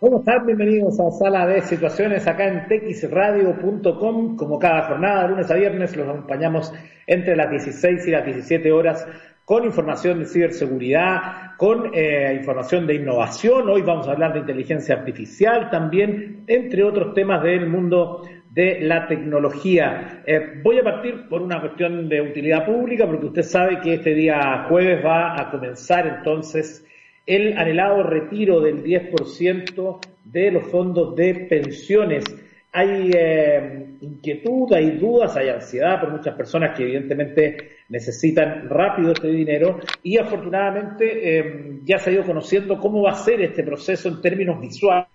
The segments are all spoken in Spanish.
¿Cómo están? Bienvenidos a Sala de Situaciones acá en texradio.com. Como cada jornada, lunes a viernes, los acompañamos entre las 16 y las 17 horas con información de ciberseguridad, con eh, información de innovación. Hoy vamos a hablar de inteligencia artificial también, entre otros temas del mundo de la tecnología. Eh, voy a partir por una cuestión de utilidad pública, porque usted sabe que este día jueves va a comenzar entonces el anhelado retiro del 10% de los fondos de pensiones. Hay eh, inquietud, hay dudas, hay ansiedad por muchas personas que evidentemente necesitan rápido este dinero y afortunadamente eh, ya se ha ido conociendo cómo va a ser este proceso en términos visuales,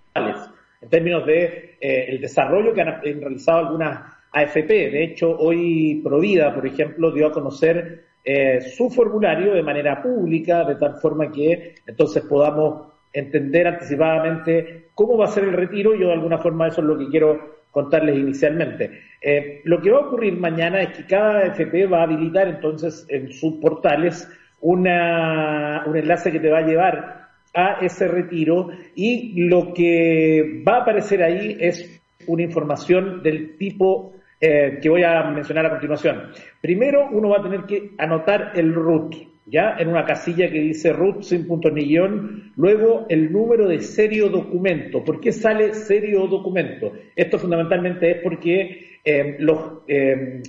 en términos de eh, el desarrollo que han, realizado algunas AFP. De hecho, hoy Provida, por ejemplo, dio a conocer eh, su formulario de manera pública, de tal forma que entonces podamos entender anticipadamente cómo va a ser el retiro. Yo de alguna forma eso es lo que quiero contarles inicialmente. Eh, lo que va a ocurrir mañana es que cada FP va a habilitar entonces en sus portales una, un enlace que te va a llevar a ese retiro y lo que va a aparecer ahí es una información del tipo eh, que voy a mencionar a continuación. Primero, uno va a tener que anotar el root, ¿ya? En una casilla que dice root sin punto ni guion, luego el número de serio documento. ¿Por qué sale serio documento? Esto fundamentalmente es porque eh, los eh,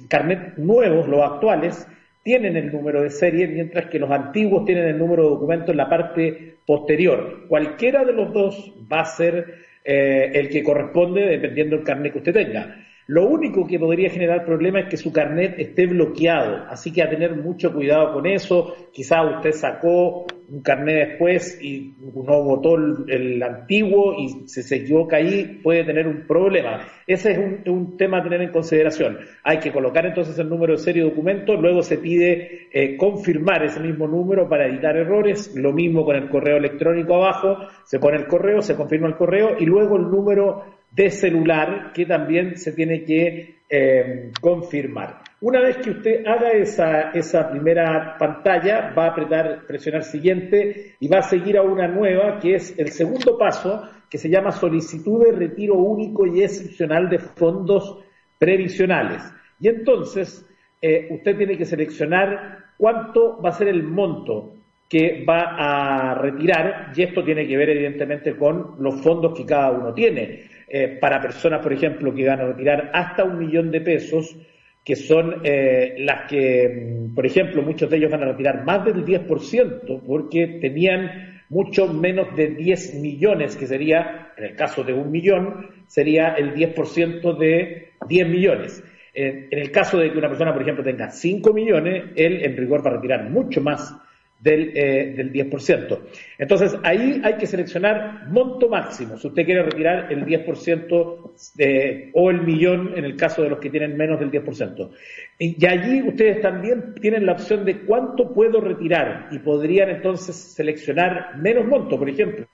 nuevos, los actuales, tienen el número de serie, mientras que los antiguos tienen el número de documento en la parte posterior. Cualquiera de los dos va a ser el que corresponde dependiendo del carnet que usted tenga. Lo único que podría generar problema es que su carnet esté bloqueado, así que a tener mucho cuidado con eso. Quizá usted sacó un carnet después y no votó el, antiguo y si se equivoca ahí puede tener un problema. Ese es un, tema a tener en consideración. Hay que colocar entonces el número de serie de documento, luego se pide eh, confirmar ese mismo número para evitar errores. Lo mismo con el correo electrónico abajo, se pone el correo, se confirma el correo y luego el número de celular que también se tiene que eh, confirmar. Una vez que usted haga esa, esa primera pantalla, va a apretar, presionar siguiente y va a seguir a una nueva, que es el segundo paso, que se llama solicitud de retiro único y excepcional de fondos previsionales. Y entonces, eh, usted tiene que seleccionar cuánto va a ser el monto que va a retirar, y esto tiene que ver evidentemente con los fondos que cada uno tiene. Eh, para personas, por ejemplo, que van a retirar hasta un millón de pesos, que son eh, las que, mm, por ejemplo, muchos de ellos van a retirar más del 10% porque tenían mucho menos de 10 millones, que sería, en el caso de un millón, sería el 10% de 10 millones. En, en el caso de que una persona, por ejemplo, tenga 5 millones, él en rigor va a retirar mucho más del, eh, del 10%. Entonces, ahí hay que seleccionar monto máximo. Si usted quiere retirar el 10% de, o el millón en el caso de los que tienen menos del 10%. Y, y allí ustedes también tienen la opción de cuánto puedo retirar y podrían entonces seleccionar menos monto, por ejemplo.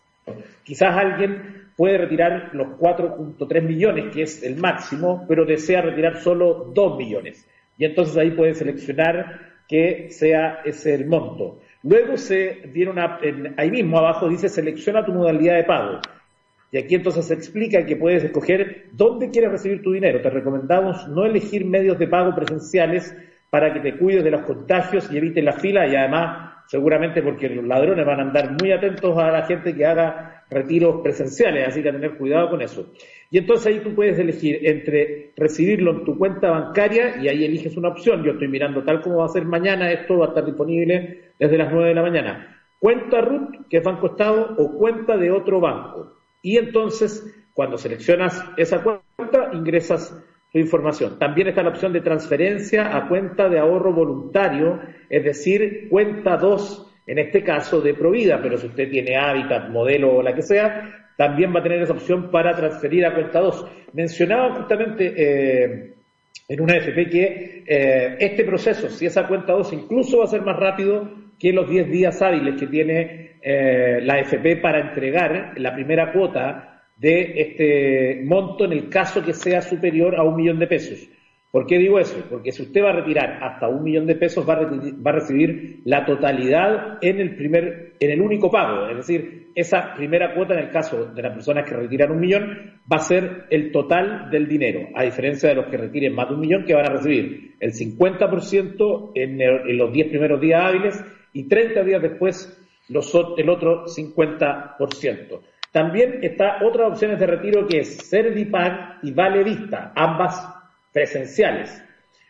Quizás alguien puede retirar los 4.3 millones, que es el máximo, pero desea retirar solo 2 millones. Y entonces ahí puede seleccionar que sea ese el monto. Luego se dieron ahí mismo abajo dice selecciona tu modalidad de pago. Y aquí entonces se explica que puedes escoger dónde quieres recibir tu dinero. Te recomendamos no elegir medios de pago presenciales para que te cuides de los contagios y evites la fila y además seguramente porque los ladrones van a andar muy atentos a la gente que haga retiros presenciales, así que a tener cuidado con eso. Y entonces ahí tú puedes elegir entre recibirlo en tu cuenta bancaria y ahí eliges una opción. Yo estoy mirando tal como va a ser mañana, esto va a estar disponible desde las 9 de la mañana. Cuenta RUT, que es Banco Estado, o cuenta de otro banco. Y entonces, cuando seleccionas esa cuenta, ingresas tu información. También está la opción de transferencia a cuenta de ahorro voluntario, es decir, cuenta 2, en este caso de Provida, pero si usted tiene hábitat, modelo o la que sea, también va a tener esa opción para transferir a cuenta 2. Mencionaba justamente eh, en una FP que eh, este proceso, si esa cuenta 2 incluso va a ser más rápido que los 10 días hábiles que tiene eh, la FP para entregar la primera cuota de este monto en el caso que sea superior a un millón de pesos. ¿Por qué digo eso? Porque si usted va a retirar hasta un millón de pesos, va a, recibir la totalidad en el primer, en el único pago. Es decir, esa primera cuota en el caso de las personas que retiran un millón va a ser el total del dinero, a diferencia de los que retiren más de un millón que van a recibir el 50% en, los 10 primeros días hábiles y 30 días después el otro 50%. También está otras opciones de retiro que es Servipag y Vale Vista, ambas presenciales.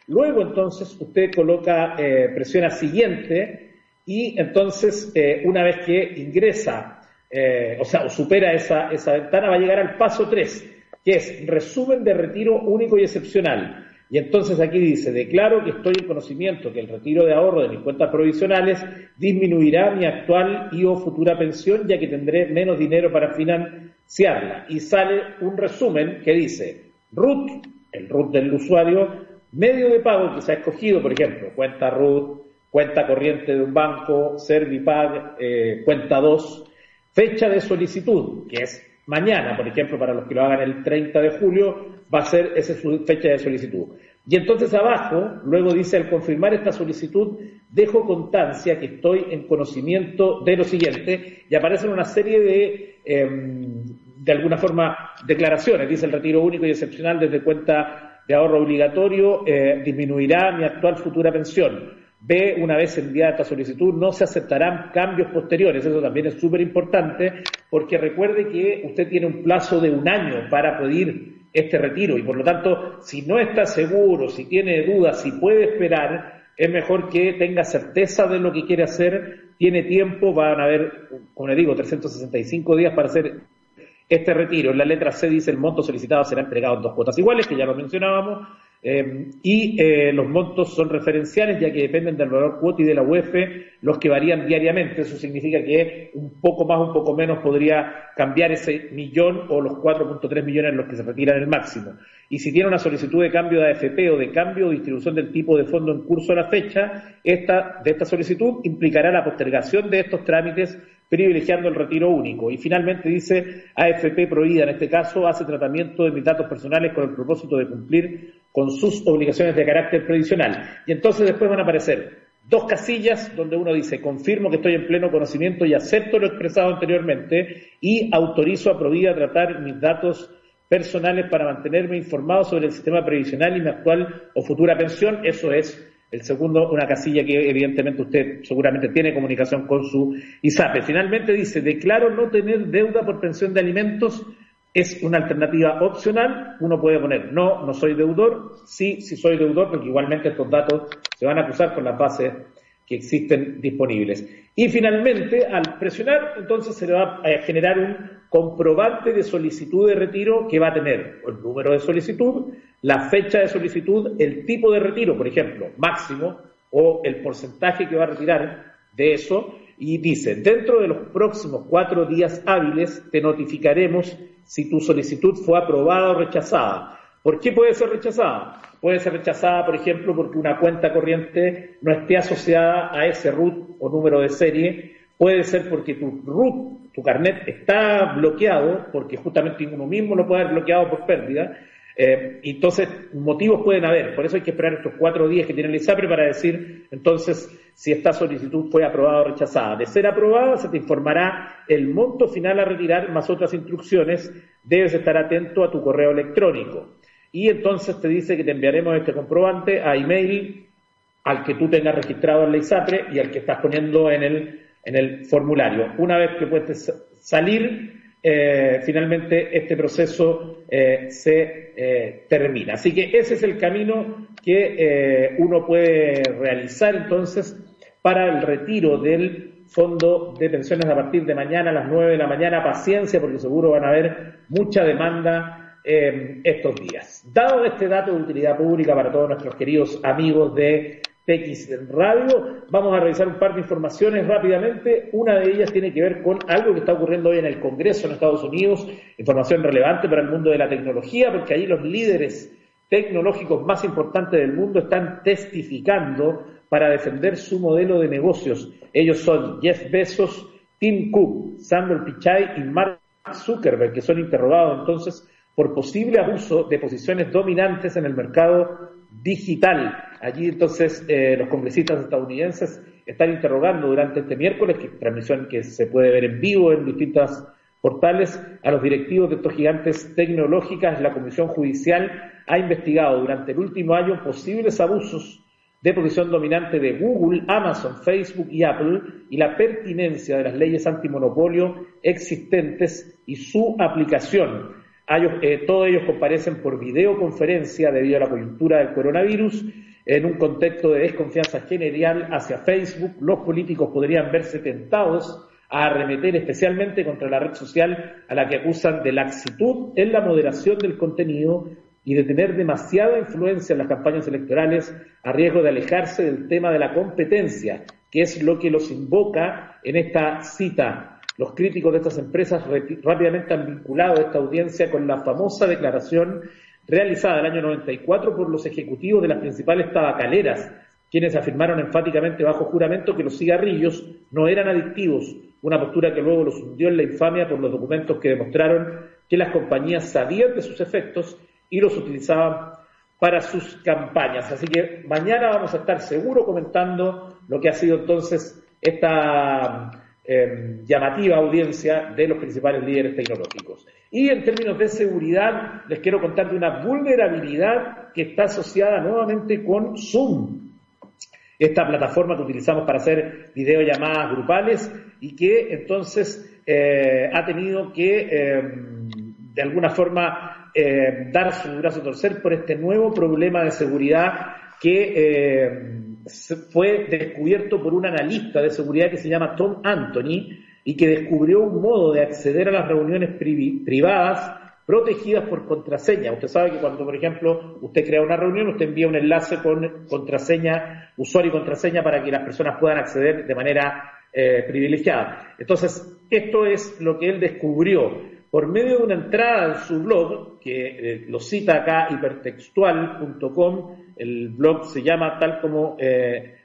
Luego entonces usted coloca, eh, presiona siguiente y entonces eh, una vez que ingresa, eh, o sea, o supera esa, esa ventana, va a llegar al paso 3, que es resumen de retiro único y excepcional. Y entonces aquí dice, declaro que estoy en conocimiento que el retiro de ahorro de mis cuentas provisionales disminuirá mi actual y o futura pensión, ya que tendré menos dinero para financiarla. Y sale un resumen que dice, RUT el root del usuario, medio de pago que se ha escogido, por ejemplo, cuenta root, cuenta corriente de un banco, Servipag, eh, cuenta 2, fecha de solicitud, que es mañana, por ejemplo, para los que lo hagan el 30 de julio, va a ser esa fecha de solicitud. Y entonces abajo, luego dice, al confirmar esta solicitud, dejo constancia que estoy en conocimiento de lo siguiente, y aparecen una serie de em, de alguna forma, declaraciones. Dice el retiro único y excepcional desde cuenta de ahorro obligatorio eh, disminuirá mi actual futura pensión. B, una vez enviada esta solicitud, no se aceptarán cambios posteriores. Eso también es súper importante porque recuerde que usted tiene un plazo de un año para pedir este retiro y por lo tanto, si no está seguro, si tiene dudas, si puede esperar, es mejor que tenga certeza de lo que quiere hacer, tiene tiempo, van a haber, como le digo, 365 días para hacer este retiro, en la letra C dice el monto solicitado será entregado en dos cuotas iguales, que ya lo mencionábamos, eh, y eh, los montos son referenciales ya que dependen del valor cuota y de la UEF, los que varían diariamente. Eso significa que un poco más, un poco menos podría cambiar ese millón o los 4.3 millones en los que se retiran el máximo. Y si tiene una solicitud de cambio de AFP o de cambio o distribución del tipo de fondo en curso a la fecha, esta, de esta solicitud implicará la postergación de estos trámites privilegiando el retiro único. Y finalmente dice AFP Prohibida, en este caso, hace tratamiento de mis datos personales con el propósito de cumplir con sus obligaciones de carácter previsional. Y entonces después van a aparecer dos casillas donde uno dice confirmo que estoy en pleno conocimiento y acepto lo expresado anteriormente y autorizo a Provida tratar mis datos personales para mantenerme informado sobre el sistema previsional y mi actual o futura pensión. Eso es el segundo, una casilla que evidentemente usted seguramente tiene comunicación con su ISAPE. Finalmente dice, declaro no tener deuda por pensión de alimentos. Es una alternativa opcional. Uno puede poner, no, no soy deudor. Sí, sí soy deudor, porque igualmente estos datos se van a acusar con las bases que existen disponibles. Y finalmente, al presionar, entonces se le va a generar un comprobante de solicitud de retiro que va a tener el número de solicitud, la fecha de solicitud, el tipo de retiro, por ejemplo, máximo, o el porcentaje que va a retirar de eso, y dice, dentro de los próximos cuatro días hábiles te notificaremos si tu solicitud fue aprobada o rechazada. ¿Por qué puede ser rechazada? Puede ser rechazada, por ejemplo, porque una cuenta corriente no esté asociada a ese RUT o número de serie. Puede ser porque tu RUT, tu carnet, está bloqueado, porque justamente uno mismo lo puede haber bloqueado por pérdida. Eh, entonces, motivos pueden haber. Por eso hay que esperar estos cuatro días que tiene el ISAPRE para decir, entonces, si esta solicitud fue aprobada o rechazada. De ser aprobada, se te informará el monto final a retirar más otras instrucciones. Debes estar atento a tu correo electrónico y entonces te dice que te enviaremos este comprobante a email al que tú tengas registrado en la ISAPRE y al que estás poniendo en el, en el formulario. Una vez que puedes salir, eh, finalmente este proceso eh, se eh, termina. Así que ese es el camino que uno puede realizar entonces para el retiro del fondo de pensiones a partir de mañana a las 9 de la mañana. Paciencia, porque seguro van a haber mucha demanda estos días. Dado este dato de utilidad pública para todos nuestros queridos amigos de TX Radio, vamos a revisar un par de informaciones rápidamente. Una de ellas tiene que ver con algo que está ocurriendo hoy en el Congreso en Estados Unidos, información relevante para el mundo de la tecnología, porque allí los líderes tecnológicos más importantes del mundo están testificando para defender su modelo de negocios. Ellos son Jeff Bezos, Tim Cook, Samuel Pichai y Mark Zuckerberg, que son interrogados entonces por posible abuso de posiciones dominantes en el mercado digital. Allí entonces eh, los congresistas estadounidenses están interrogando durante este miércoles, que transmisión que se puede ver en vivo en distintas portales, a los directivos de estos gigantes tecnológicas. La Comisión Judicial ha investigado durante el último año posibles abusos de posición dominante de Google, Amazon, Facebook y Apple y la pertinencia de las leyes antimonopolio existentes y su aplicación. Eh, todos ellos comparecen por videoconferencia debido a la coyuntura del coronavirus. En un contexto de desconfianza general hacia Facebook, los políticos podrían verse tentados a arremeter especialmente contra la red social a la que acusan de laxitud en la moderación del contenido y de tener demasiada influencia en las campañas electorales a riesgo de alejarse del tema de la competencia, que es lo que los invoca en esta cita. Los críticos de estas empresas rápidamente han vinculado esta audiencia con la famosa declaración realizada el año 94 por los ejecutivos de las principales tabacaleras, quienes afirmaron enfáticamente bajo juramento que los cigarrillos no eran adictivos, una postura que luego los hundió en la infamia por los documentos que demostraron que las compañías sabían de sus efectos y los utilizaban para sus campañas. Así que mañana vamos a estar seguro comentando lo que ha sido entonces esta em, llamativa audiencia de los principales líderes tecnológicos. Y en términos de seguridad, les quiero contar de una vulnerabilidad que está asociada nuevamente con Zoom, esta plataforma que utilizamos para hacer videollamadas grupales y que entonces eh, ha tenido que, em, de alguna forma, eh, dar su brazo a torcer por este nuevo problema de seguridad que fue descubierto por un analista de seguridad que se llama Tom Anthony y que descubrió un modo de acceder a las reuniones privadas protegidas por contraseña. Usted sabe que cuando, por ejemplo, usted crea una reunión, usted envía un enlace con contraseña, usuario y contraseña para que las personas puedan acceder de manera eh, privilegiada. Entonces, esto es lo que él descubrió por medio de una entrada en su blog, que eh, lo cita acá hipertextual.com, el blog se llama tal como eh,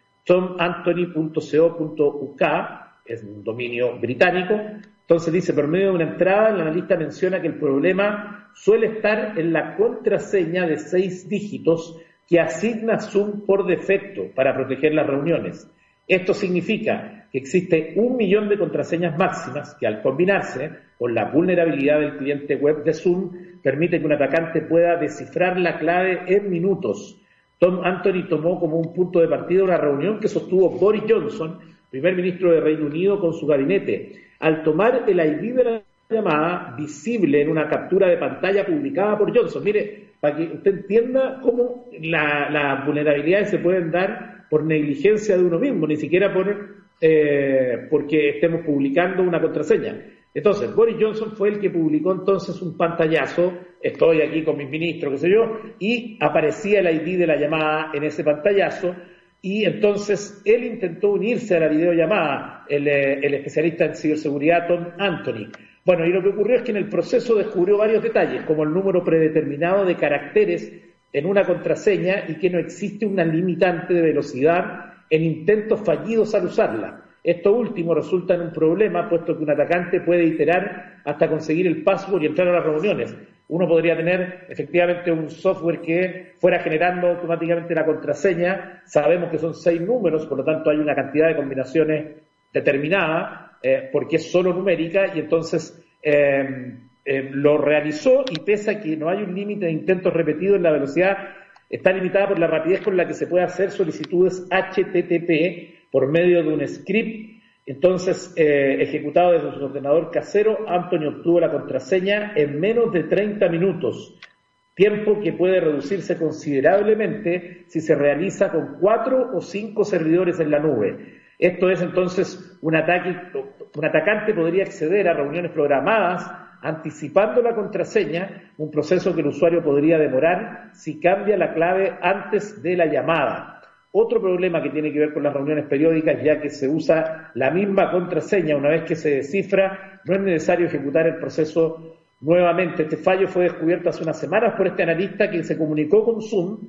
es un dominio británico, entonces dice, por medio de una entrada, el analista menciona que el problema suele estar en la contraseña de seis dígitos que asigna Zoom por defecto para proteger las reuniones. Esto significa que existe un millón de contraseñas máximas que al combinarse con la vulnerabilidad del cliente web de Zoom permite que un atacante pueda descifrar la clave en minutos. Tom Anthony tomó como un punto de partida una reunión que sostuvo Boris Johnson, primer ministro de Reino Unido, con su gabinete. Al tomar el ID de la llamada visible en una captura de pantalla publicada por Johnson, mire, para que usted entienda cómo las vulnerabilidades se pueden dar por negligencia de uno mismo, ni siquiera por eh, porque estemos publicando una contraseña. Entonces, Boris Johnson fue el que publicó entonces un pantallazo, estoy aquí con mis ministros, qué sé yo, y aparecía el ID de la llamada en ese pantallazo, y entonces él intentó unirse a la videollamada, el, eh, el especialista en ciberseguridad Tom Anthony. Bueno, y lo que ocurrió es que en el proceso descubrió varios detalles, como el número predeterminado de caracteres en una contraseña y que no existe una limitante de velocidad en intentos fallidos al usarla. Esto último resulta en un problema, puesto que un atacante puede iterar hasta conseguir el password y entrar a las reuniones. Uno podría tener efectivamente un software que fuera generando automáticamente la contraseña. Sabemos que son seis números, por lo tanto hay una cantidad de combinaciones determinada, eh, porque es solo numérica, y entonces eh, eh, lo realizó y pese a que no hay un límite de intentos repetidos en la velocidad, está limitada por la rapidez con la que se puede hacer solicitudes HTTP por medio de un script. Entonces, eh, ejecutado desde su ordenador casero, Antonio obtuvo la contraseña en menos de 30 minutos, tiempo que puede reducirse considerablemente si se realiza con cuatro o cinco servidores en la nube. Esto es entonces un ataque, un atacante podría acceder a reuniones programadas anticipando la contraseña, un proceso que el usuario podría demorar si cambia la clave antes de la llamada. Otro problema que tiene que ver con las reuniones periódicas, ya que se usa la misma contraseña una vez que se descifra, no es necesario ejecutar el proceso nuevamente. Este fallo fue descubierto hace unas semanas por este analista que se comunicó con Zoom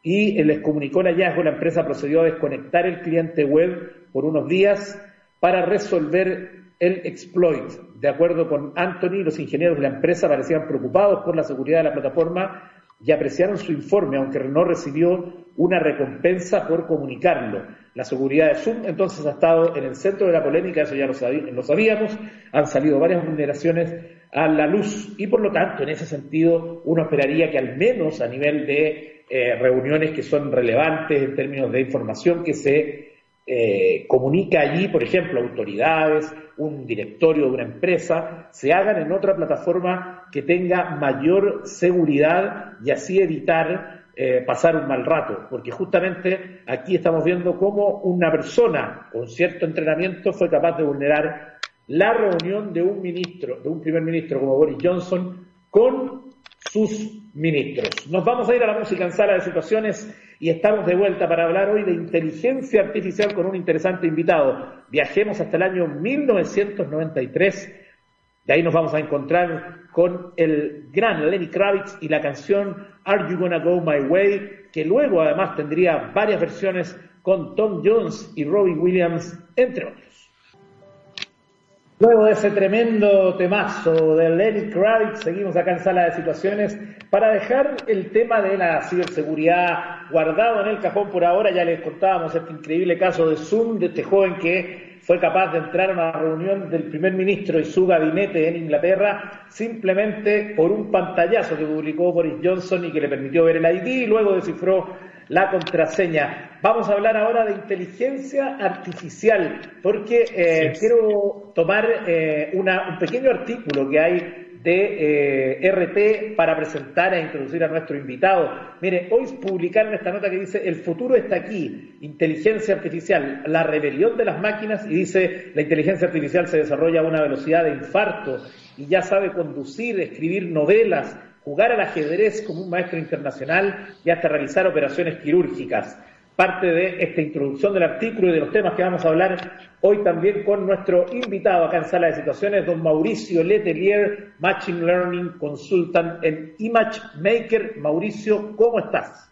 y les comunicó el hallazgo. La empresa procedió a desconectar el cliente web por unos días para resolver el exploit. De acuerdo con Anthony, los ingenieros de la empresa parecían preocupados por la seguridad de la plataforma y apreciaron su informe, aunque no recibió una recompensa por comunicarlo. La seguridad de Zoom entonces ha estado en el centro de la polémica, eso ya lo, sabíamos, han salido varias vulneraciones a la luz y por lo tanto en ese sentido uno esperaría que al menos a nivel de eh, reuniones que son relevantes en términos de información que se eh, comunica allí, por ejemplo, autoridades, un directorio de una empresa, se hagan en otra plataforma que tenga mayor seguridad y así evitar eh, pasar un mal rato, porque justamente aquí estamos viendo cómo una persona con cierto entrenamiento fue capaz de vulnerar la reunión de un ministro, de un primer ministro como Boris Johnson, con sus ministros. Nos vamos a ir a la música en sala de situaciones y estamos de vuelta para hablar hoy de inteligencia artificial con un interesante invitado. Viajemos hasta el año 1993. De ahí nos vamos a encontrar con el gran Lenny Kravitz y la canción Are You Gonna Go My Way, que luego además tendría varias versiones con Tom Jones y Robbie Williams, entre otros. Luego de ese tremendo temazo de Lenny Kravitz, seguimos acá en Sala de Situaciones para dejar el tema de la ciberseguridad guardado en el cajón por ahora. Ya les contábamos este increíble caso de Zoom, de este joven que fue capaz de entrar a una reunión del primer ministro y su gabinete en Inglaterra simplemente por un pantallazo que publicó Boris Johnson y que le permitió ver el ID y luego descifró la contraseña. Vamos a hablar ahora de inteligencia artificial, porque eh, quiero tomar eh, un pequeño artículo que hay de eh, RT para presentar e introducir a nuestro invitado. Mire, hoy publicaron esta nota que dice, el futuro está aquí, inteligencia artificial, la rebelión de las máquinas, y dice, la inteligencia artificial se desarrolla a una velocidad de infarto y ya sabe conducir, escribir novelas, jugar al ajedrez como un maestro internacional y hasta realizar operaciones quirúrgicas. Parte de esta introducción del artículo y de los temas que vamos a hablar hoy también con nuestro invitado acá en Sala de Situaciones, don Mauricio Letelier, Machine Learning Consultant en Image Maker. Mauricio, ¿cómo estás?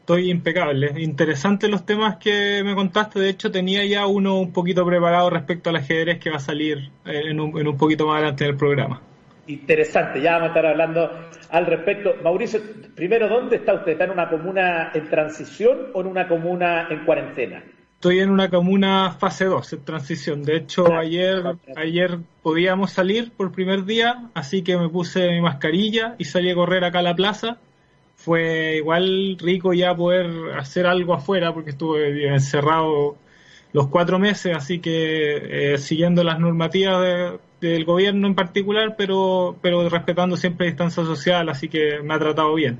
Estoy impecable. Interesantes los temas que me contaste. De hecho, tenía ya uno un poquito preparado respecto al ajedrez que va a salir en un, en un poquito más adelante del programa interesante. Ya vamos a estar hablando al respecto. Mauricio, primero, ¿dónde está usted? ¿Está en una comuna en transición o en una comuna en cuarentena? Estoy en una comuna fase 2, en transición. De hecho, ayer, ayer podíamos salir por primer día, así que me puse mi mascarilla y salí a correr acá a la plaza. Fue igual rico ya poder hacer algo afuera porque estuve encerrado los cuatro meses, así que eh, siguiendo las normativas de, del gobierno en particular, pero, pero respetando siempre distancia social, así que me ha tratado bien.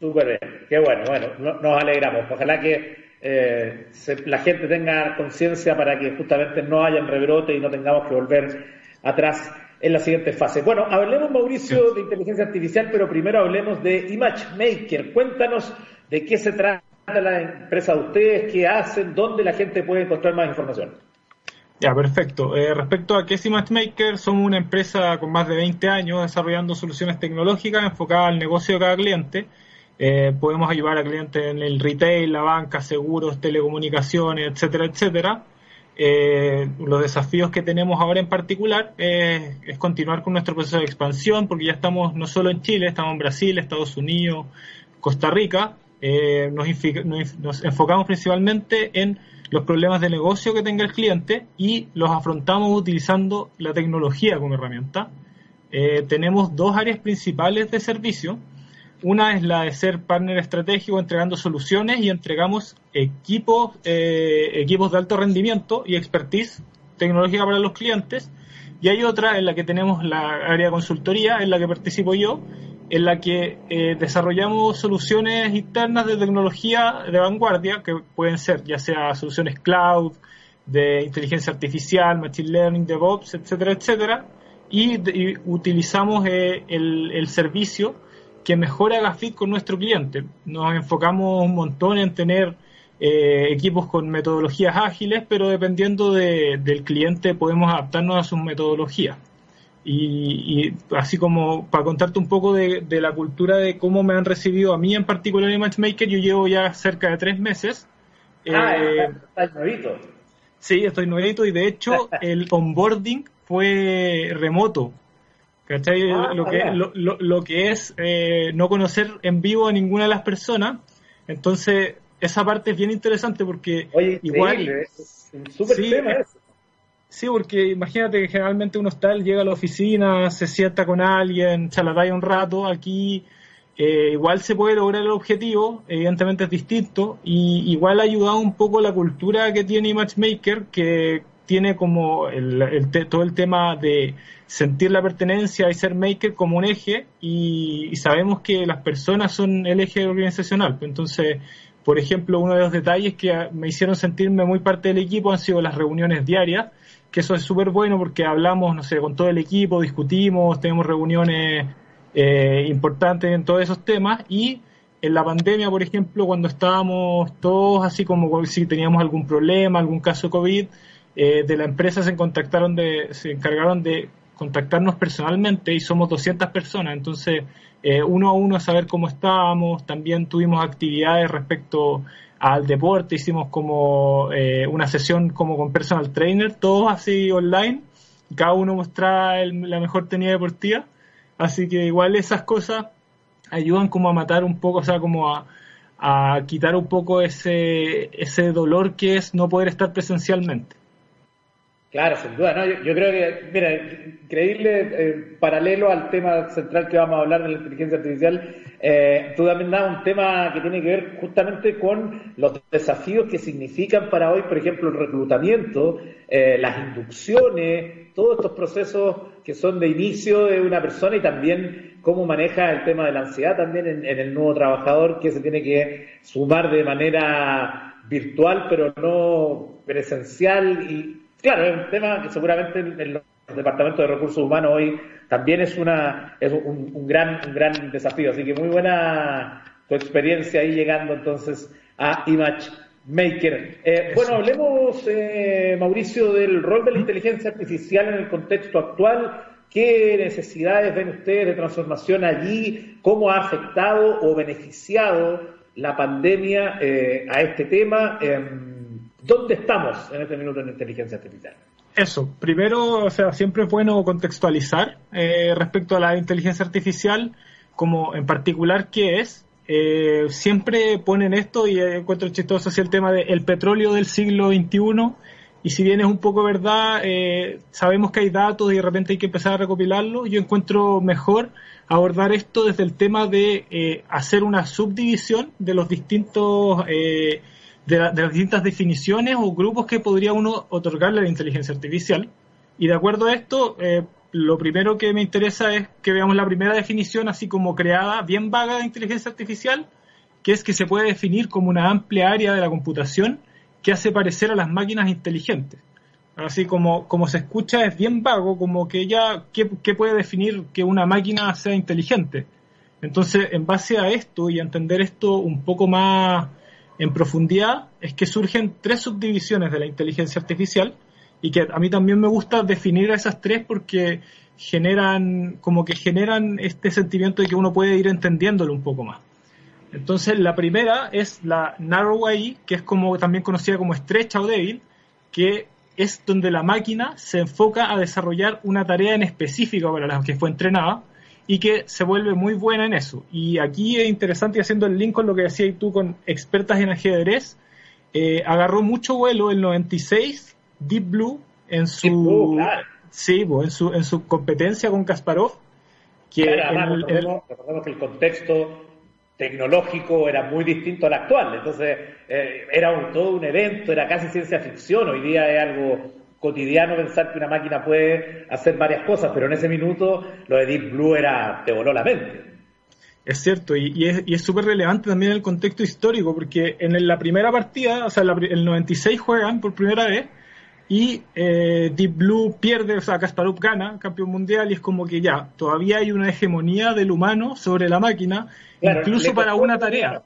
Súper bien, qué bueno, bueno, nos alegramos. Ojalá que eh, la gente tenga conciencia para que justamente no haya rebrote y no tengamos que volver atrás en la siguiente fase. Bueno, hablemos, Mauricio, de inteligencia artificial, pero primero hablemos de Image Maker. Cuéntanos de qué se trata la empresa de ustedes, qué hacen, dónde la gente puede encontrar más información. Ya, perfecto. Eh, respecto a Casey Matchmaker, somos una empresa con más de 20 años desarrollando soluciones tecnológicas enfocadas al negocio de cada cliente. Eh, podemos ayudar a clientes en el retail, la banca, seguros, telecomunicaciones, etcétera, etcétera. Eh, los desafíos que tenemos ahora en particular es continuar con nuestro proceso de expansión, porque ya estamos no solo en Chile, estamos en Brasil, Estados Unidos, Costa Rica. nos, nos enfocamos principalmente en los problemas de negocio que tenga el cliente y los afrontamos utilizando la tecnología como herramienta. Eh, tenemos dos áreas principales de servicio. Una es la de ser partner estratégico entregando soluciones y entregamos equipos, eh, equipos de alto rendimiento y expertise tecnológica para los clientes. Y hay otra en la que tenemos la área de consultoría, en la que participo yo, en la que eh, desarrollamos soluciones internas de tecnología de vanguardia, que pueden ser ya sea soluciones cloud, de inteligencia artificial, machine learning, DevOps, etcétera, etcétera, y, utilizamos eh, el, servicio que mejor haga fit con nuestro cliente. Nos enfocamos un montón en tener eh, equipos con metodologías ágiles, pero dependiendo del cliente podemos adaptarnos a sus metodologías. Y, así como para contarte un poco de, la cultura de cómo me han recibido a mí en particular en Matchmaker, yo llevo ya cerca de tres meses. Ah, eh, estás nuevito. Sí, estoy nuevito y de hecho el onboarding fue remoto. ¿Cachai? Ah, lo, que, lo, que es eh, no conocer en vivo a ninguna de las personas. Entonces, esa parte es bien interesante porque igual... Es un súper tema eso. Sí, porque imagínate que generalmente uno está, llega a la oficina, se sienta con alguien, chalataya un rato, aquí eh, igual se puede lograr el objetivo, evidentemente es distinto, y igual ha ayudado un poco la cultura que tiene Matchmaker, que tiene como el, todo el tema de sentir la pertenencia y ser maker como un eje, y, y sabemos que las personas son el eje organizacional. Entonces, por ejemplo, uno de los detalles que me hicieron sentirme muy parte del equipo han sido las reuniones diarias, que eso es súper bueno porque hablamos, no sé, con todo el equipo, discutimos, tenemos reuniones eh, importantes en todos esos temas y en la pandemia, por ejemplo, cuando estábamos todos así como si teníamos algún problema, algún caso COVID, eh, de la empresa se contactaron de, se encargaron de contactarnos personalmente y somos 200 personas, entonces eh, uno a uno saber cómo estábamos, también tuvimos actividades respecto al deporte, hicimos como eh, una sesión como con personal trainer, todos así online, cada uno mostraba la mejor tenida deportiva, así que igual esas cosas ayudan como a matar un poco, o sea, como a, a quitar un poco ese, ese dolor que es no poder estar presencialmente. Claro, sin duda, ¿no? Yo, creo que, mira, increíble, eh, paralelo al tema central que vamos a hablar de la inteligencia artificial, eh, tú también das un tema que tiene que ver justamente con los desafíos que significan para hoy, por ejemplo, el reclutamiento, eh, las inducciones, todos estos procesos que son de inicio de una persona y también cómo maneja el tema de la ansiedad también en el nuevo trabajador que se tiene que sumar de manera virtual, pero no presencial y Claro, es un tema que seguramente en los departamentos de recursos humanos hoy también es una es un, gran un gran desafío. Así que muy buena tu experiencia ahí llegando entonces a Image Maker. Eh, bueno, hablemos, eh, Mauricio, del rol de la inteligencia artificial en el contexto actual. ¿Qué necesidades ven ustedes de transformación allí? ¿Cómo ha afectado o beneficiado la pandemia eh, a este tema? ¿Dónde estamos en este minuto en inteligencia artificial? Eso, primero, o sea, siempre es bueno contextualizar eh, respecto a la inteligencia artificial, como en particular qué es. Eh, siempre ponen esto y encuentro chistoso así el tema del petróleo del siglo XXI. Y si bien es un poco verdad, eh, sabemos que hay datos y de repente hay que empezar a recopilarlo. Yo encuentro mejor abordar esto desde el tema de hacer una subdivisión de los distintos de, las distintas definiciones o grupos que podría uno otorgarle a la inteligencia artificial. Y de acuerdo a esto, eh, lo primero que me interesa es que veamos la primera definición así como creada, bien vaga de inteligencia artificial, que es que se puede definir como una amplia área de la computación que hace parecer a las máquinas inteligentes. Así como, como se escucha, es bien vago, como que ya, ¿qué, ¿qué, puede definir que una máquina sea inteligente? Entonces, en base a esto y a entender esto un poco más en profundidad es que surgen tres subdivisiones de la inteligencia artificial y que a mí también me gusta definir a esas tres porque generan, como que generan este sentimiento de que uno puede ir entendiéndolo un poco más. Entonces, la primera es la narrow AI, que es como también conocida como estrecha o débil, que es donde la máquina se enfoca a desarrollar una tarea en específico para la que fue entrenada y que se vuelve muy buena en eso. Y aquí es interesante, haciendo el link con lo que decías tú con expertas en ajedrez, eh, agarró mucho vuelo el 96 Deep Blue en su, sí, en su, en su competencia con Kasparov. Que recordemos, que el contexto tecnológico era muy distinto al actual, entonces eh, era todo un evento, era casi ciencia ficción, hoy día es algo cotidiano pensar que una máquina puede hacer varias cosas, pero en ese minuto lo de Deep Blue era, te voló la mente. Es cierto, y, es súper relevante también el contexto histórico, porque en la primera partida, o sea, el 96 juegan por primera vez, y eh, Deep Blue pierde, o sea, Kasparov gana, campeón mundial, y es como que ya, todavía hay una hegemonía del humano sobre la máquina, incluso para una tarea.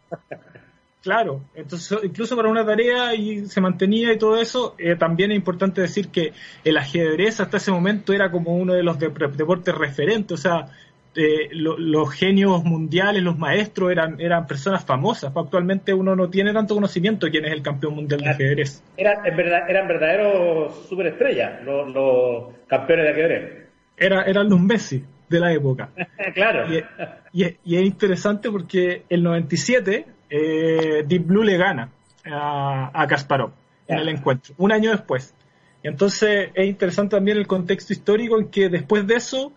Claro, entonces incluso para una tarea y se mantenía y todo eso, eh, también es importante decir que el ajedrez hasta ese momento era como uno de los deportes referentes, o sea, eh, los genios mundiales, los maestros eran, eran personas famosas. Actualmente uno no tiene tanto conocimiento de quién es el campeón mundial de ajedrez. Verdad, eran verdaderos superestrellas los, los campeones de ajedrez. Era, eran los Messi de la época. claro. Y, es interesante porque el 97 eh, Deep Blue le gana a, a Kasparov en el encuentro, un año después. Y entonces es interesante también el contexto histórico en que después de eso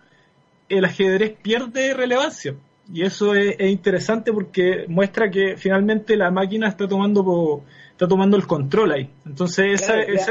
el ajedrez pierde relevancia. Y eso es, interesante porque muestra que finalmente la máquina está tomando está tomando el control ahí. Entonces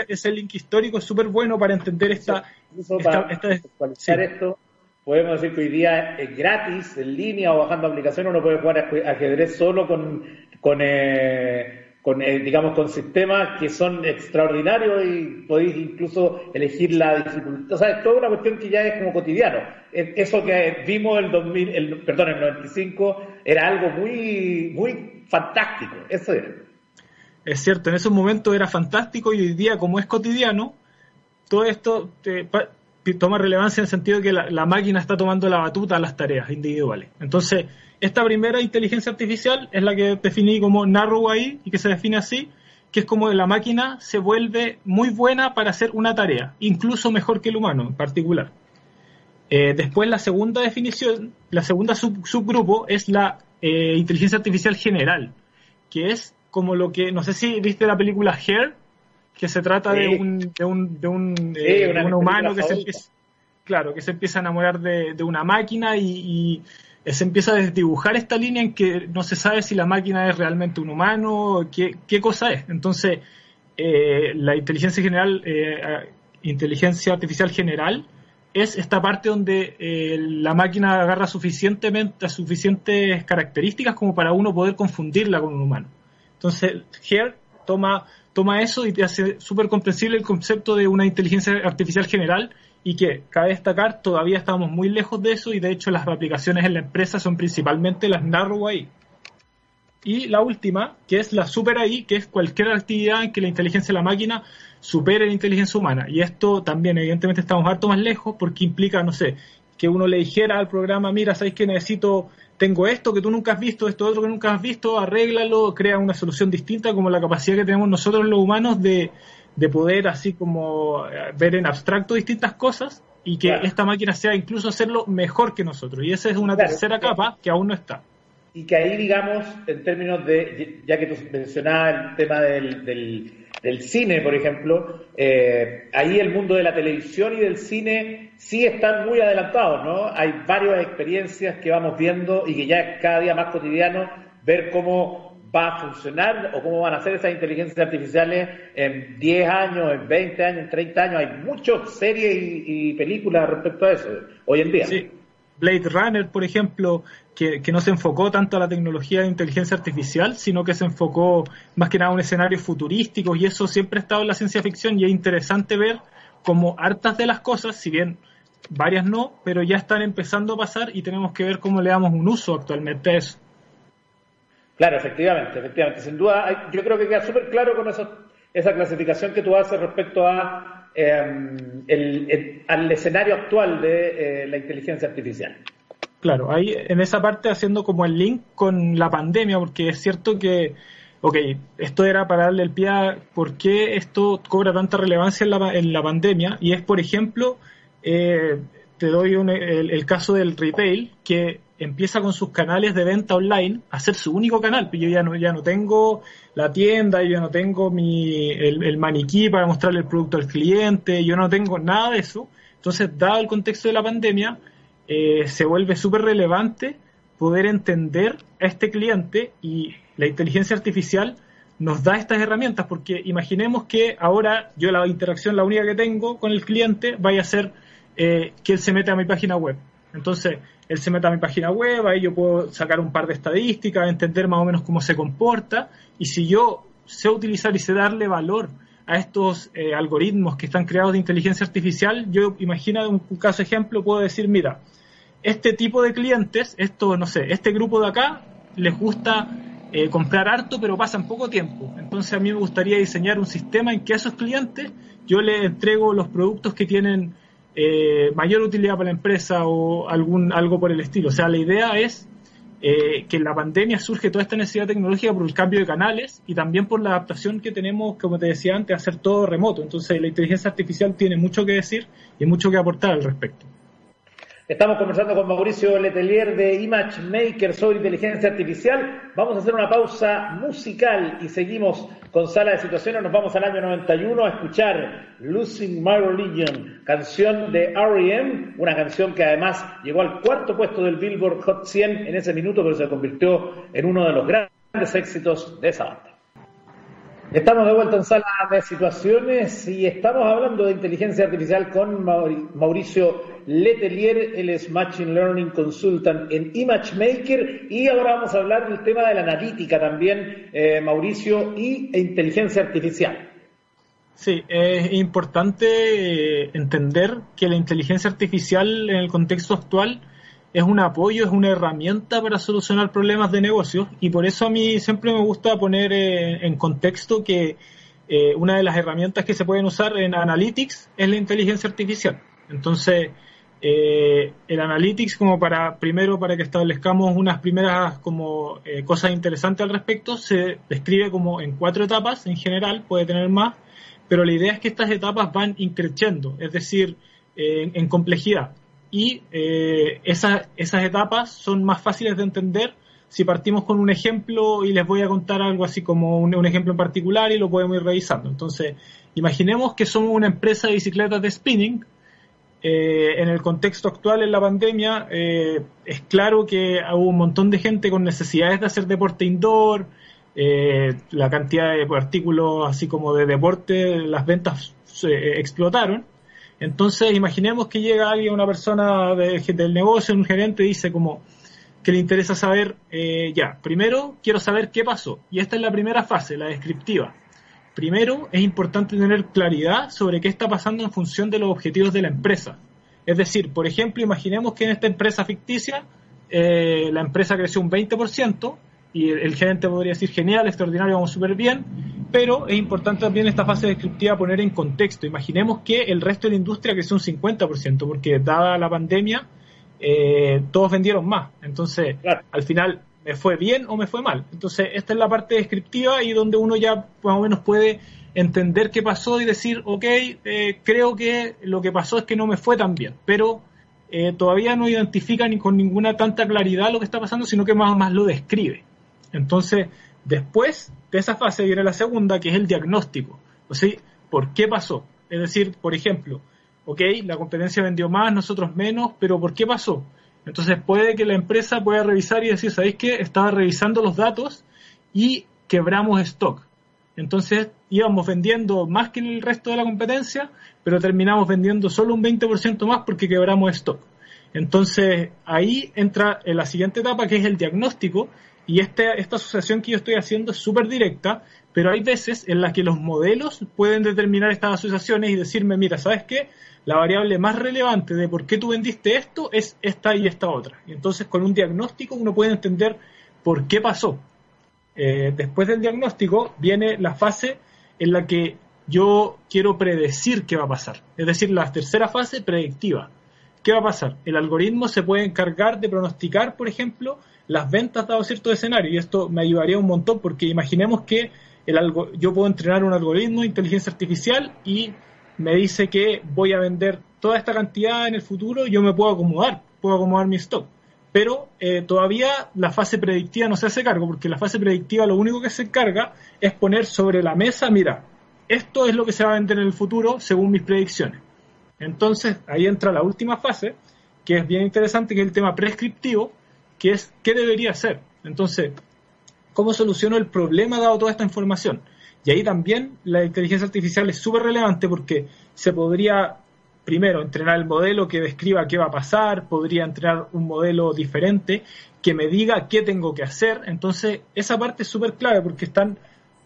ese, link histórico es súper bueno para entender esta... esto, podemos decir que hoy día es gratis, en línea o bajando aplicación, uno puede jugar ajedrez solo con, con eh, con, eh, digamos, con sistemas que son extraordinarios y podéis incluso elegir la dificultad. O sea, es toda una cuestión que ya es como cotidiano. Eso que vimos el 2000, el, perdón, el 95 era algo muy, muy fantástico. Eso era. Es cierto, en esos momentos era fantástico y hoy día, como es cotidiano, todo esto toma relevancia en el sentido de que la, máquina está tomando la batuta a las tareas individuales. Entonces, esta primera inteligencia artificial es la que definí como narrow AI y que se define así, que es como la máquina se vuelve muy buena para hacer una tarea, incluso mejor que el humano en particular. Eh, después la segunda definición, la segunda subgrupo es la eh, inteligencia artificial general, que es como lo que, no sé si viste la película Hair, que se trata de un, de un, de un, eh, humano que se empieza, claro, que se empieza a enamorar de, una máquina y se empieza a desdibujar esta línea en que no se sabe si la máquina es realmente un humano, qué, qué cosa es. Entonces, eh, la inteligencia general, eh, inteligencia artificial general, es esta parte donde eh, la máquina agarra suficientemente, suficientes características como para uno poder confundirla con un humano. Entonces, Here toma, toma eso y te hace súper comprensible el concepto de una inteligencia artificial general y que cabe destacar, todavía estamos muy lejos de eso y de hecho las aplicaciones en la empresa son principalmente las narrow AI. Y la última, que es la super AI, que es cualquier actividad en que la inteligencia de la máquina supere la inteligencia humana. Y esto también, evidentemente, estamos harto más lejos porque implica, no sé, que uno le dijera al programa, mira, ¿sabes que necesito, tengo esto que tú nunca has visto, esto otro que nunca has visto, arréglalo, crea una solución distinta, como la capacidad que tenemos nosotros los humanos de de poder así como eh, ver en abstracto distintas cosas y que esta máquina sea incluso hacerlo mejor que nosotros. Y esa es una tercera capa que aún no está. Y que ahí, digamos, en términos de, ya que tú mencionabas el tema del, del, cine, por ejemplo, eh, ahí el mundo de la televisión y del cine sí están muy adelantados, ¿no? Hay varias experiencias que vamos viendo y que ya es cada día más cotidiano ver cómo va a funcionar o cómo van a ser esas inteligencias artificiales en 10 años, en 20 años, en 30 años. Hay muchas series y, películas respecto a eso hoy en día. Sí. Blade Runner, por ejemplo, que, no se enfocó tanto a la tecnología de inteligencia artificial, sino que se enfocó más que nada a un escenario futurístico y eso siempre ha estado en la ciencia ficción y es interesante ver cómo hartas de las cosas, si bien varias no, pero ya están empezando a pasar y tenemos que ver cómo le damos un uso actualmente a eso. Claro, efectivamente, efectivamente. Sin duda, yo creo que queda súper claro con esa clasificación que tú haces respecto a em, el, al escenario actual de eh, la inteligencia artificial. Claro, ahí en esa parte haciendo como el link con la pandemia, porque es cierto que, ok, esto era para darle el pie a por qué esto cobra tanta relevancia en la, en la pandemia, y es, por ejemplo, eh, te doy el, caso del retail, que empieza con sus canales de venta online a ser su único canal. Yo ya no, ya no tengo la tienda, yo no tengo mi, el, maniquí para mostrarle el producto al cliente, yo no tengo nada de eso. Entonces, dado el contexto de la pandemia, eh, se vuelve súper relevante poder entender a este cliente y la inteligencia artificial nos da estas herramientas, porque imaginemos que ahora yo la interacción, la única que tengo con el cliente, vaya a ser eh, que él se mete a mi página web. Entonces, él se mete a mi página web, ahí yo puedo sacar un par de estadísticas, entender más o menos cómo se comporta, y si yo sé utilizar y sé darle valor a estos eh, algoritmos que están creados de inteligencia artificial, yo imagino un, un, caso ejemplo, puedo decir, mira, este tipo de clientes, esto, no sé, este grupo de acá, les gusta eh, comprar harto, pero pasan poco tiempo. Entonces a mí me gustaría diseñar un sistema en que a esos clientes yo les entrego los productos que tienen eh, mayor utilidad para la empresa o algún algo por el estilo. O sea, la idea es eh, que en la pandemia surge toda esta necesidad tecnológica por el cambio de canales y también por la adaptación que tenemos, como te decía antes, a hacer todo remoto. Entonces, la inteligencia artificial tiene mucho que decir y mucho que aportar al respecto. Estamos conversando con Mauricio Letelier de Image Maker sobre inteligencia artificial. Vamos a hacer una pausa musical y seguimos con Sala de Situaciones. Nos vamos al año 91 a escuchar Losing My Religion, canción de R.E.M., una canción que además llegó al cuarto puesto del Billboard Hot 100 en ese minuto, pero se convirtió en uno de los grandes éxitos de esa banda. Estamos de vuelta en sala de situaciones y estamos hablando de inteligencia artificial con Mauricio Letelier, él es Machine Learning Consultant en ImageMaker y ahora vamos a hablar del tema de la analítica también, eh, Mauricio, y inteligencia artificial. Sí, es importante eh, entender que la inteligencia artificial en el contexto actual es un apoyo, es una herramienta para solucionar problemas de negocios y por eso a mí siempre me gusta poner eh, en contexto que eh, una de las herramientas que se pueden usar en Analytics es la inteligencia artificial. Entonces, eh, el Analytics como para, primero para que establezcamos unas primeras como cosas interesantes al respecto, se describe como en cuatro etapas en general, puede tener más, pero la idea es que estas etapas van increciendo, es decir, en complejidad y eh, esas, esas etapas son más fáciles de entender si partimos con un ejemplo y les voy a contar algo así como un, ejemplo en particular y lo podemos ir revisando. Entonces, imaginemos que somos una empresa de bicicletas de spinning. Eh, en el contexto actual, en la pandemia, eh, es claro que hubo un montón de gente con necesidades de hacer deporte indoor, la cantidad de artículos así como de deporte, las ventas explotaron entonces, imaginemos que llega alguien, una persona del negocio, un gerente, y dice como que le interesa saber, eh, ya, primero quiero saber qué pasó. Y esta es la primera fase, la descriptiva. Primero, es importante tener claridad sobre qué está pasando en función de los objetivos de la empresa. Es decir, por ejemplo, imaginemos que en esta empresa ficticia eh, la empresa creció un 20% y el, gerente podría decir genial, extraordinario, vamos súper bien, pero es importante también esta fase descriptiva poner en contexto. Imaginemos que el resto de la industria creció un 50%, porque dada la pandemia, eh, todos vendieron más. Entonces, al final, ¿me fue bien o me fue mal? Entonces, esta es la parte descriptiva y donde uno ya más o menos puede entender qué pasó y decir, ok, eh, creo que lo que pasó es que no me fue tan bien, pero eh, todavía no identifica ni con ninguna tanta claridad lo que está pasando, sino que más o más lo describe. Entonces, después de esa fase viene la segunda, que es el diagnóstico. O sea, ¿por qué pasó? Es decir, por ejemplo, ok, la competencia vendió más, nosotros menos, pero ¿por qué pasó? Entonces puede que la empresa pueda revisar y decir, ¿sabéis qué? Estaba revisando los datos y quebramos stock. Entonces íbamos vendiendo más que el resto de la competencia, pero terminamos vendiendo solo un 20% más porque quebramos stock. Entonces ahí entra en la siguiente etapa que es el diagnóstico y este, esta asociación que yo estoy haciendo es súper directa, pero hay veces en las que los modelos pueden determinar estas asociaciones y decirme, mira, ¿sabes qué? La variable más relevante de por qué tú vendiste esto es esta y esta otra. Y entonces con un diagnóstico uno puede entender por qué pasó. Eh, después del diagnóstico viene la fase en la que yo quiero predecir qué va a pasar. Es decir, la tercera fase predictiva. ¿Qué va a pasar? El algoritmo se puede encargar de pronosticar, por ejemplo, las ventas dado cierto escenario. Y esto me ayudaría un montón porque imaginemos que el algo, yo puedo entrenar un algoritmo de inteligencia artificial y me dice que voy a vender toda esta cantidad en el futuro, yo me puedo acomodar, puedo acomodar mi stock. Pero eh, todavía la fase predictiva no se hace cargo, porque la fase predictiva lo único que se encarga es poner sobre la mesa, mira, esto es lo que se va a vender en el futuro según mis predicciones. Entonces ahí entra la última fase, que es bien interesante, que es el tema prescriptivo, que es qué debería hacer. Entonces, ¿cómo soluciono el problema dado toda esta información? Y ahí también la inteligencia artificial es súper relevante porque se podría, primero, entrenar el modelo que describa qué va a pasar, podría entrenar un modelo diferente que me diga qué tengo que hacer. Entonces, esa parte es súper clave porque están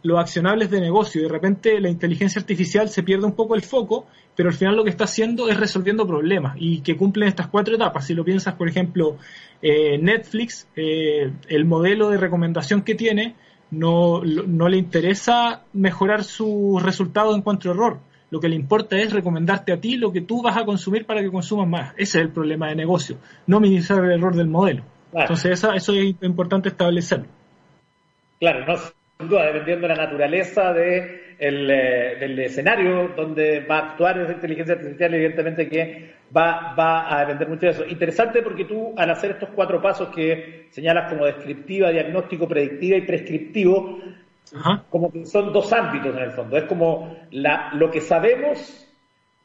los accionables de negocio. De repente la inteligencia artificial se pierde un poco el foco, pero al final lo que está haciendo es resolviendo problemas y que cumplen estas cuatro etapas. Si lo piensas, por ejemplo, eh, Netflix, eh, el modelo de recomendación que tiene, no, no le interesa mejorar sus resultados en cuanto a error. Lo que le importa es recomendarte a ti lo que tú vas a consumir para que consumas más. Ese es el problema de negocio, no minimizar el error del modelo. Entonces, eso, eso es importante establecerlo. Claro, no sin duda, dependiendo de la naturaleza de eh, del escenario donde va a actuar esa inteligencia artificial, evidentemente que va, va a depender mucho de eso. Interesante porque tú, al hacer estos cuatro pasos que señalas como descriptiva, diagnóstico, predictiva y prescriptivo, como que son dos ámbitos en el fondo. Es como la, lo que sabemos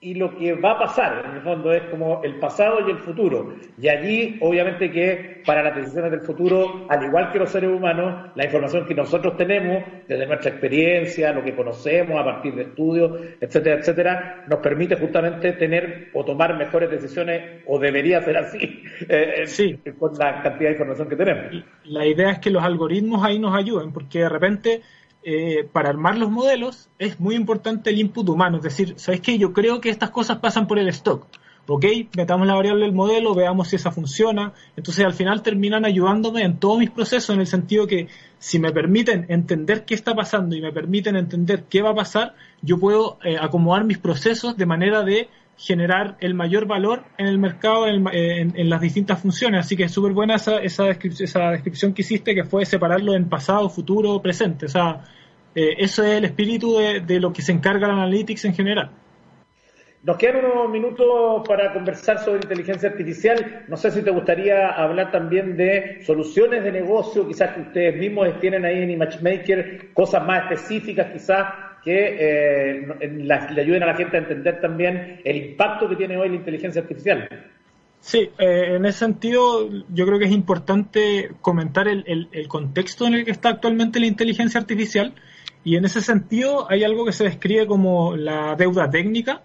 y lo que va a pasar, en el fondo, es como el pasado y el futuro. Y allí, obviamente que para las decisiones del futuro, al igual que los seres humanos, la información que nosotros tenemos, desde nuestra experiencia, lo que conocemos a partir de estudios, etcétera, etcétera, nos permite justamente tener o tomar mejores decisiones, o debería ser así, eh, eh, con la cantidad de información que tenemos. La idea es que los algoritmos ahí nos ayuden, porque de repente eh, para armar los modelos es muy importante el input humano. Es decir, ¿sabes qué? Yo creo que estas cosas pasan por el stock. Ok, metamos la variable del modelo, veamos si esa funciona. Entonces al final terminan ayudándome en todos mis procesos en el sentido que si me permiten entender qué está pasando y me permiten entender qué va a pasar, yo puedo eh, acomodar mis procesos de manera de generar el mayor valor en el mercado en, las distintas funciones. Así que es súper buena esa, esa, esa, descripción que hiciste, que fue separarlo en pasado, futuro, presente. O sea, eh, eso es el espíritu de, lo que se encarga la Analytics en general. Nos quedan unos minutos para conversar sobre inteligencia artificial. No sé si te gustaría hablar también de soluciones de negocio, quizás que ustedes mismos tienen ahí en ImageMaker, cosas más específicas quizás que eh, le ayuden a la gente a entender también el impacto que tiene hoy la inteligencia artificial. Sí, eh, en ese sentido yo creo que es importante comentar el, contexto en el que está actualmente la inteligencia artificial y en ese sentido hay algo que se describe como la deuda técnica,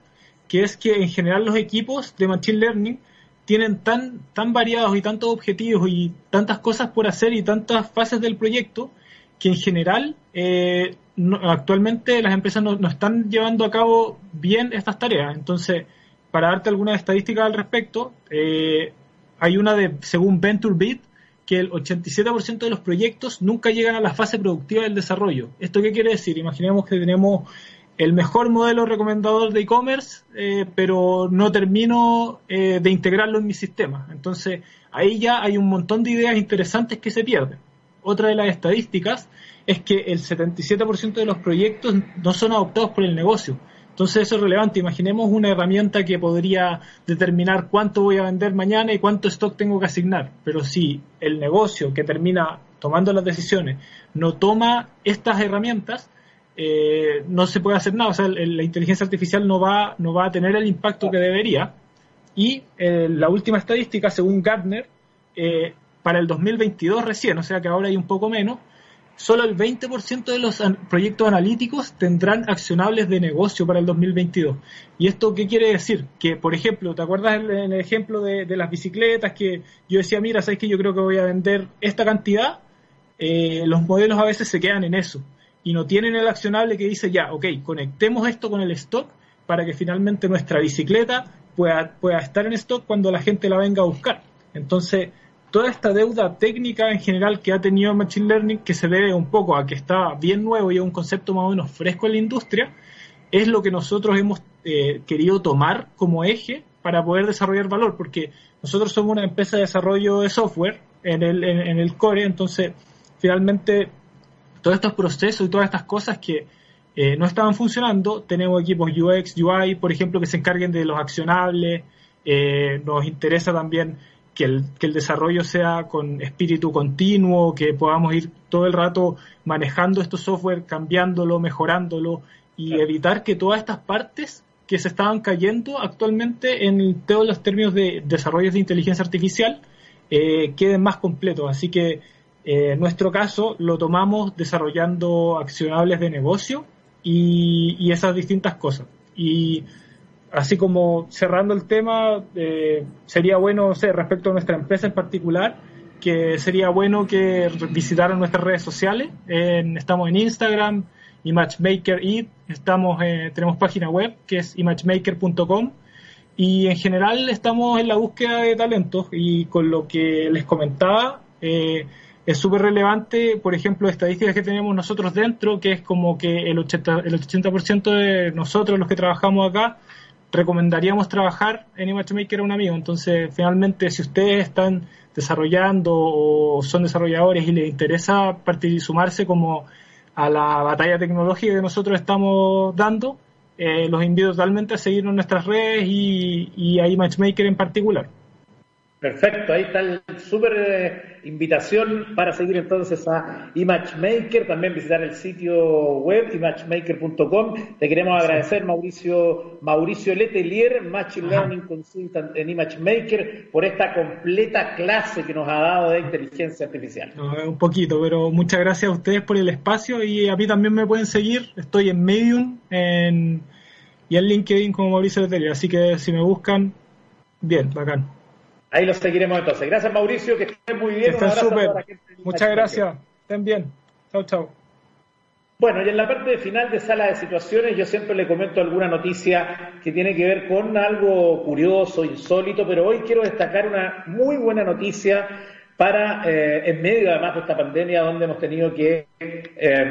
que es que en general los equipos de Machine Learning tienen tan, tan variados y tantos objetivos y tantas cosas por hacer y tantas fases del proyecto que en general eh, actualmente las empresas no, están llevando a cabo bien estas tareas. Entonces, para darte alguna estadística al respecto, eh, hay una de, según VentureBeat, que el 87% de los proyectos nunca llegan a la fase productiva del desarrollo. ¿Esto qué quiere decir? Imaginemos que tenemos el mejor modelo recomendador de e-commerce, eh, pero no termino eh, de integrarlo en mi sistema. Entonces, ahí ya hay un montón de ideas interesantes que se pierden. Otra de las estadísticas es que el 77% de los proyectos no son adoptados por el negocio. Entonces eso es relevante. Imaginemos una herramienta que podría determinar cuánto voy a vender mañana y cuánto stock tengo que asignar. Pero si el negocio que termina tomando las decisiones no toma estas herramientas, eh, no se puede hacer nada. O sea, la inteligencia artificial no va, no va a tener el impacto que debería. Y eh, la última estadística, según Gartner, eh, para el 2022 recién, o sea que ahora hay un poco menos, solo el 20% de los proyectos analíticos tendrán accionables de negocio para el 2022. ¿Y esto qué quiere decir? Que, por ejemplo, ¿te acuerdas en el ejemplo de, las bicicletas que yo decía, mira, ¿sabes que yo creo que voy a vender esta cantidad? Eh, los modelos a veces se quedan en eso y no tienen el accionable que dice, ya, ok, conectemos esto con el stock para que finalmente nuestra bicicleta pueda, pueda estar en stock cuando la gente la venga a buscar. Entonces, toda esta deuda técnica en general que ha tenido Machine Learning, que se debe un poco a que está bien nuevo y es un concepto más o menos fresco en la industria, es lo que nosotros hemos eh, querido tomar como eje para poder desarrollar valor, porque nosotros somos una empresa de desarrollo de software en el, en, el core, entonces finalmente todos estos procesos y todas estas cosas que eh, no estaban funcionando, tenemos equipos UX, UI, por ejemplo, que se encarguen de los accionables, eh, nos interesa también que el, que el desarrollo sea con espíritu continuo, que podamos ir todo el rato manejando estos software, cambiándolo, mejorándolo y evitar que todas estas partes que se estaban cayendo actualmente en todos los términos de desarrollo de inteligencia artificial eh, queden más completos. Así que eh, en nuestro caso lo tomamos desarrollando accionables de negocio y, y esas distintas cosas. Y así como cerrando el tema, eh, sería bueno, respecto a nuestra empresa en particular, que sería bueno que visitaran nuestras redes sociales. estamos en Instagram, ImageMaker estamos, eh, tenemos página web que es imagemaker.com y en general estamos en la búsqueda de talentos y con lo que les comentaba, eh, es súper relevante, por ejemplo, estadísticas que tenemos nosotros dentro, que es como que el 80%, el 80 de nosotros, los que trabajamos acá, recomendaríamos trabajar en ImageMaker a un amigo. Entonces, finalmente, si ustedes están desarrollando o son desarrolladores y les interesa partir sumarse como a la batalla tecnológica que nosotros estamos dando, eh, los invito totalmente a seguirnos en nuestras redes y, y a Matchmaker en particular. Perfecto, ahí está la súper eh, invitación para seguir entonces a ImageMaker, también visitar el sitio web imagemaker.com. Te queremos agradecer, Mauricio, Mauricio Letelier, Machine Learning Consultant en ImageMaker, por esta completa clase que nos ha dado de inteligencia artificial. un poquito, pero muchas gracias a ustedes por el espacio y a mí también me pueden seguir. Estoy en Medium en, y en LinkedIn como Mauricio Letelier, así que si me buscan, bien, bacán. Ahí lo seguiremos entonces. Gracias, Mauricio, que estén muy bien. Que estén súper. Muchas gracias. Estén bien. Chao, chao. Bueno, y en la parte final de sala de situaciones yo siempre le comento alguna noticia que tiene que ver con algo curioso, insólito, pero hoy quiero destacar una muy buena noticia para, eh, en medio además de esta pandemia, donde hemos tenido que, eh,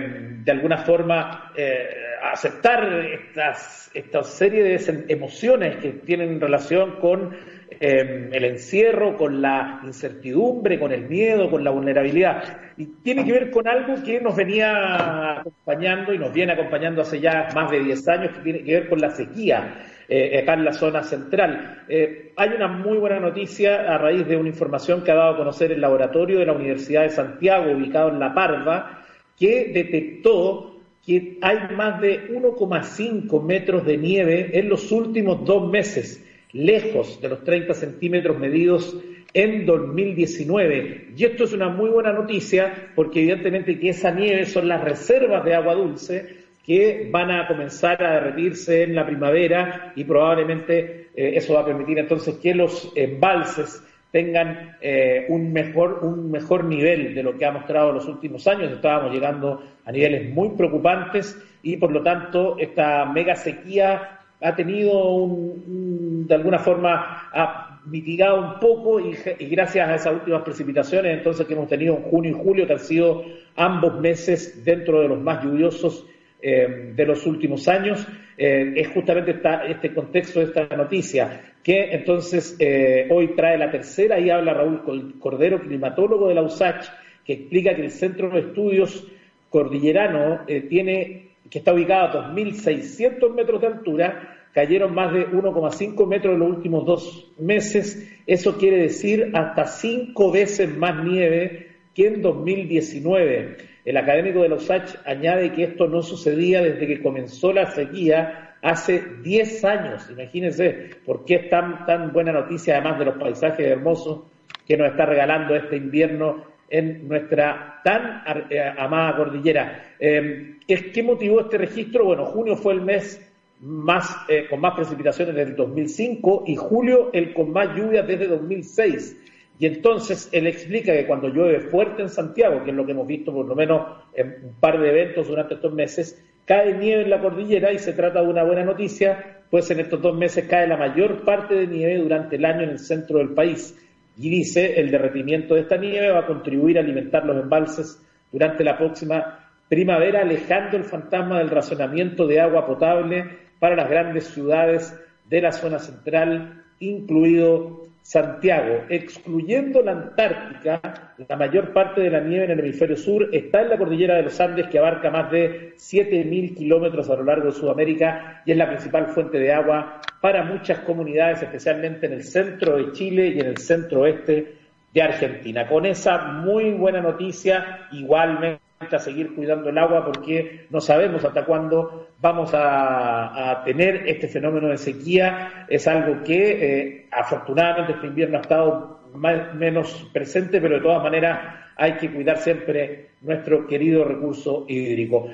de alguna forma, eh, aceptar estas, esta serie de emociones que tienen relación con Em, el encierro, con la incertidumbre, con el miedo, con la vulnerabilidad. Y tiene que ver con algo que nos venía acompañando y nos viene acompañando hace ya más de 10 años, que tiene que ver con la sequía. Eh, acá en la zona central. Eh, hay una muy buena noticia a raíz de una información que ha dado a conocer el laboratorio de la Universidad de Santiago, ubicado en La Parva, que detectó que hay más de 1,5 metros de nieve en los últimos dos meses lejos de los 30 centímetros medidos en 2019. Y esto es una muy buena noticia porque evidentemente que esa nieve son las reservas de agua dulce que van a comenzar a derretirse en la primavera y probablemente eh, eso va a permitir entonces que los embalses tengan eh, un, mejor, un mejor nivel de lo que ha mostrado en los últimos años. Estábamos llegando a niveles muy preocupantes y por lo tanto esta mega sequía ha tenido un, de alguna forma, ha mitigado un poco y, gracias a esas últimas precipitaciones, entonces que hemos tenido en junio y julio, que han sido ambos meses dentro de los más lluviosos eh, de los últimos años, eh, es justamente este contexto de esta noticia, que entonces eh, hoy trae la tercera y habla Raúl Cordero, climatólogo de la USACH, que explica que el Centro de Estudios Cordillerano tiene que está ubicada a 2.600 metros de altura, cayeron más de 1,5 metros en los últimos dos meses. Eso quiere decir hasta cinco veces más nieve que en 2019. El académico de los H añade que esto no sucedía desde que comenzó la sequía hace 10 años. Imagínense por qué es tan, tan buena noticia, además de los paisajes hermosos que nos está regalando este invierno en nuestra tan eh, amada cordillera. Eh, ¿Qué motivó este registro? Bueno, junio fue el mes más, eh, con más precipitaciones desde el 2005 y julio el con más lluvias desde 2006. Y entonces él explica que cuando llueve fuerte en Santiago, que es lo que hemos visto por lo menos en un par de eventos durante estos meses, cae nieve en la cordillera y se trata de una buena noticia, pues en estos dos meses cae la mayor parte de nieve durante el año en el centro del país. Y dice, el derretimiento de esta nieve va a contribuir a alimentar los embalses durante la próxima primavera, alejando el fantasma del racionamiento de agua potable para las grandes ciudades de la zona central, incluido Santiago, excluyendo la Antártica, la mayor parte de la nieve en el hemisferio sur está en la cordillera de los Andes, que abarca más de 7.000 kilómetros a lo largo de Sudamérica y es la principal fuente de agua para muchas comunidades, especialmente en el centro de Chile y en el centro oeste de Argentina. Con esa muy buena noticia, igualmente a seguir cuidando el agua porque no sabemos hasta cuándo vamos a, tener este fenómeno de sequía. Es algo que eh, afortunadamente este invierno ha estado más, menos presente, pero de todas maneras hay que cuidar siempre nuestro querido recurso hídrico.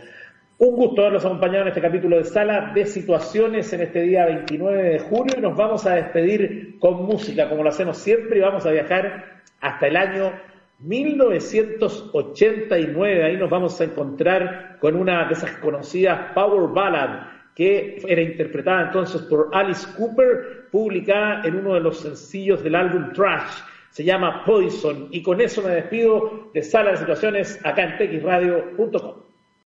Un gusto haberlos acompañado en este capítulo de sala de situaciones en este día 29 de julio y nos vamos a despedir con música, como lo hacemos siempre, y vamos a viajar hasta el año 1989, ahí nos vamos a encontrar con una de esas conocidas Power Ballad que era interpretada entonces por Alice Cooper, publicada en uno de los sencillos del álbum Trash. Se llama Poison y con eso me despido de Sala de Situaciones acá en texradio.com.